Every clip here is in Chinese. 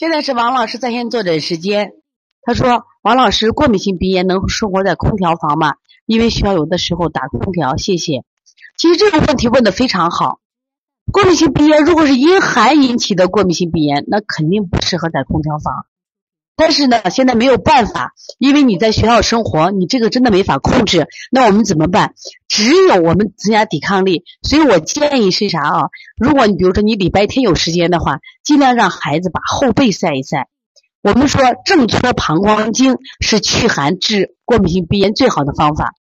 现在是王老师在线坐诊时间。他说：“王老师，过敏性鼻炎能生活在空调房吗？因为需要有的时候打空调。”谢谢。其实这个问题问的非常好。过敏性鼻炎如果是因寒引起的过敏性鼻炎，那肯定不适合在空调房。但是呢，现在没有办法，因为你在学校生活，你这个真的没法控制。那我们怎么办？只有我们增加抵抗力。所以我建议是啥啊？如果你比如说你礼拜天有时间的话，尽量让孩子把后背晒一晒。我们说正搓膀胱经是祛寒治过敏性鼻炎最好的方法。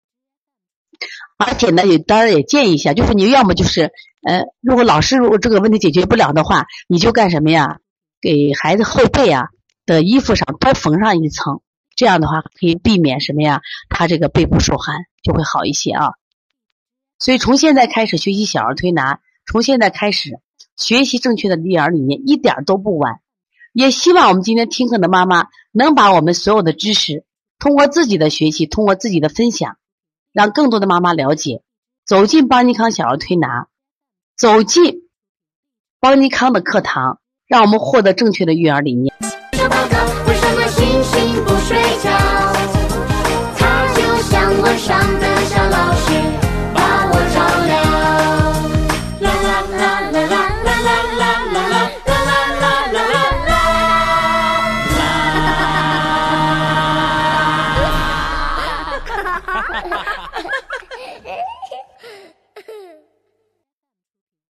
而且呢，也当然也建议一下，就是你要么就是，呃，如果老师如果这个问题解决不了的话，你就干什么呀？给孩子后背啊。的衣服上多缝上一层，这样的话可以避免什么呀？他这个背部受寒就会好一些啊。所以从现在开始学习小儿推拿，从现在开始学习正确的育儿理念，一点都不晚。也希望我们今天听课的妈妈能把我们所有的知识，通过自己的学习，通过自己的分享，让更多的妈妈了解，走进邦尼康小儿推拿，走进邦尼康的课堂，让我们获得正确的育儿理念。报告，为什么星星不睡觉？它就像晚上的小老师，把我照亮。啦啦啦啦啦啦啦啦啦啦啦啦啦啦啦。